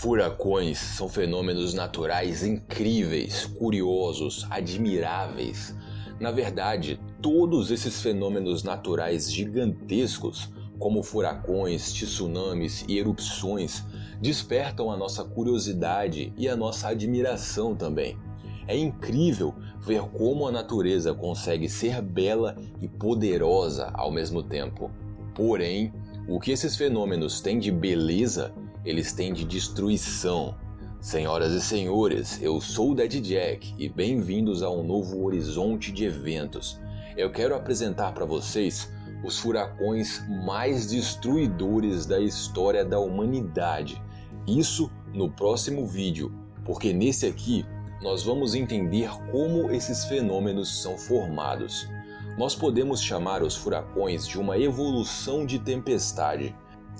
Furacões são fenômenos naturais incríveis, curiosos, admiráveis. Na verdade, todos esses fenômenos naturais gigantescos, como furacões, tsunamis e erupções, despertam a nossa curiosidade e a nossa admiração também. É incrível ver como a natureza consegue ser bela e poderosa ao mesmo tempo. Porém, o que esses fenômenos têm de beleza, eles têm de destruição. Senhoras e senhores, eu sou o Dead Jack e bem-vindos a um novo horizonte de eventos. Eu quero apresentar para vocês os furacões mais destruidores da história da humanidade. Isso no próximo vídeo, porque nesse aqui nós vamos entender como esses fenômenos são formados. Nós podemos chamar os furacões de uma evolução de tempestade.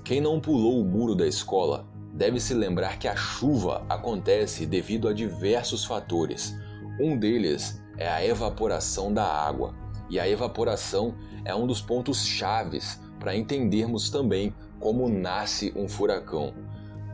Quem não pulou o muro da escola deve se lembrar que a chuva acontece devido a diversos fatores. Um deles é a evaporação da água, e a evaporação é um dos pontos chaves para entendermos também como nasce um furacão.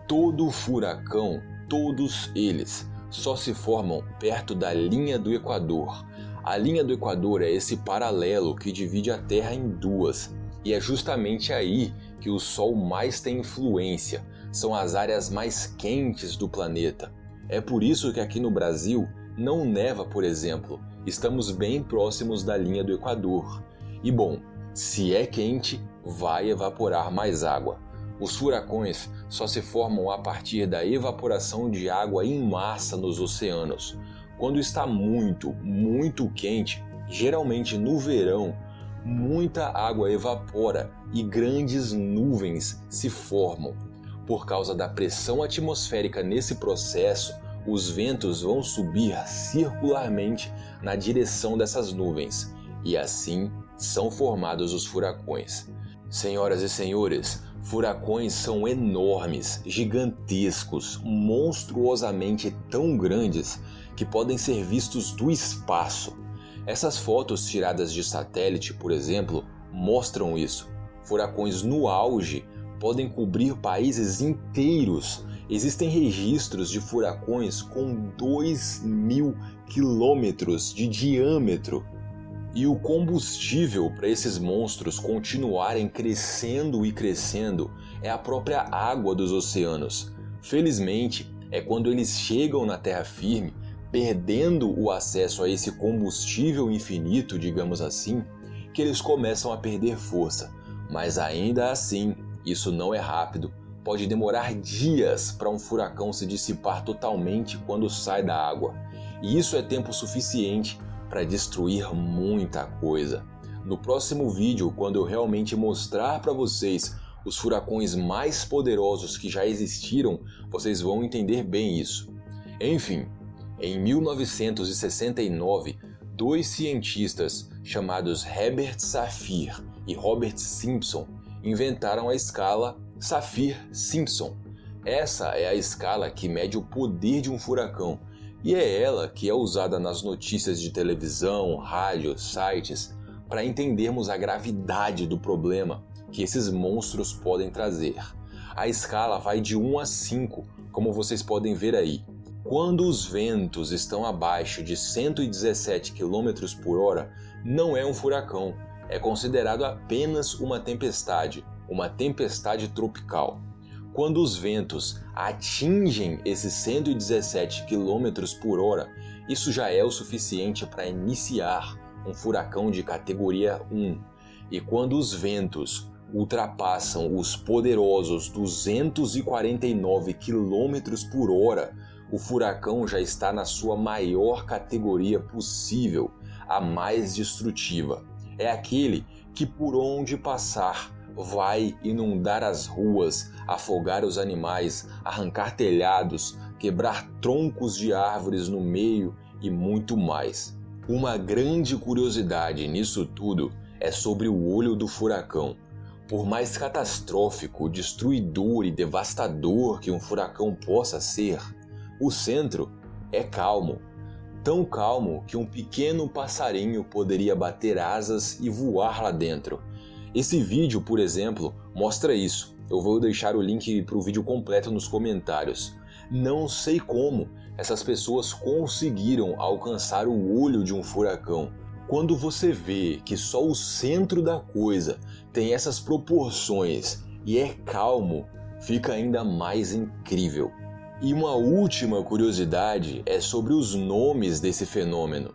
Todo furacão, todos eles, só se formam perto da linha do Equador. A linha do Equador é esse paralelo que divide a Terra em duas, e é justamente aí que o Sol mais tem influência, são as áreas mais quentes do planeta. É por isso que aqui no Brasil não neva, por exemplo, estamos bem próximos da linha do Equador. E bom, se é quente, vai evaporar mais água. Os furacões só se formam a partir da evaporação de água em massa nos oceanos. Quando está muito, muito quente, geralmente no verão, muita água evapora e grandes nuvens se formam. Por causa da pressão atmosférica nesse processo, os ventos vão subir circularmente na direção dessas nuvens e assim são formados os furacões. Senhoras e senhores, Furacões são enormes, gigantescos, monstruosamente tão grandes que podem ser vistos do espaço. Essas fotos tiradas de satélite, por exemplo, mostram isso. Furacões no auge podem cobrir países inteiros. Existem registros de furacões com 2 mil quilômetros de diâmetro e o combustível para esses monstros continuarem crescendo e crescendo é a própria água dos oceanos. Felizmente, é quando eles chegam na terra firme, perdendo o acesso a esse combustível infinito, digamos assim, que eles começam a perder força. Mas ainda assim, isso não é rápido. Pode demorar dias para um furacão se dissipar totalmente quando sai da água. E isso é tempo suficiente para destruir muita coisa. No próximo vídeo, quando eu realmente mostrar para vocês os furacões mais poderosos que já existiram, vocês vão entender bem isso. Enfim, em 1969, dois cientistas chamados Herbert Saphir e Robert Simpson inventaram a escala Saphir-Simpson. Essa é a escala que mede o poder de um furacão e é ela que é usada nas notícias de televisão, rádio, sites, para entendermos a gravidade do problema que esses monstros podem trazer. A escala vai de 1 a 5, como vocês podem ver aí. Quando os ventos estão abaixo de 117 km por hora, não é um furacão, é considerado apenas uma tempestade, uma tempestade tropical. Quando os ventos atingem esses 117 km por hora, isso já é o suficiente para iniciar um furacão de categoria 1. E quando os ventos ultrapassam os poderosos 249 km por hora, o furacão já está na sua maior categoria possível, a mais destrutiva. É aquele que por onde passar vai inundar as ruas, afogar os animais, arrancar telhados, quebrar troncos de árvores no meio e muito mais. Uma grande curiosidade nisso tudo é sobre o olho do furacão. Por mais catastrófico, destruidor e devastador que um furacão possa ser, o centro é calmo. Tão calmo que um pequeno passarinho poderia bater asas e voar lá dentro esse vídeo, por exemplo, mostra isso. Eu vou deixar o link para o vídeo completo nos comentários. Não sei como essas pessoas conseguiram alcançar o olho de um furacão. Quando você vê que só o centro da coisa tem essas proporções e é calmo, fica ainda mais incrível. E uma última curiosidade é sobre os nomes desse fenômeno.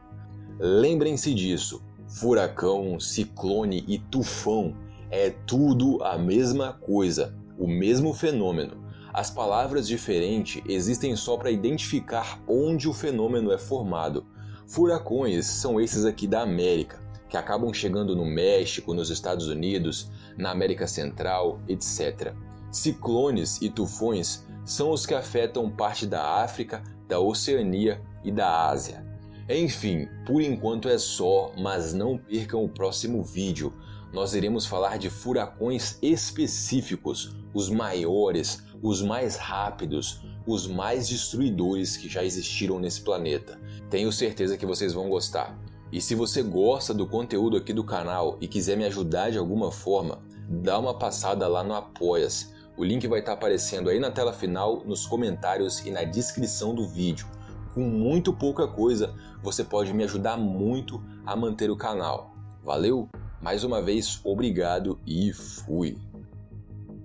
Lembrem-se disso: furacão, ciclone e tufão é tudo a mesma coisa, o mesmo fenômeno. As palavras diferentes existem só para identificar onde o fenômeno é formado. Furacões são esses aqui da América, que acabam chegando no México, nos Estados Unidos, na América Central, etc. Ciclones e tufões são os que afetam parte da África, da Oceania e da Ásia. Enfim, por enquanto é só, mas não percam o próximo vídeo. Nós iremos falar de furacões específicos, os maiores, os mais rápidos, os mais destruidores que já existiram nesse planeta. Tenho certeza que vocês vão gostar. E se você gosta do conteúdo aqui do canal e quiser me ajudar de alguma forma, dá uma passada lá no Apoias. O link vai estar aparecendo aí na tela final, nos comentários e na descrição do vídeo. Com muito pouca coisa, você pode me ajudar muito a manter o canal. Valeu? Mais uma vez, obrigado e fui!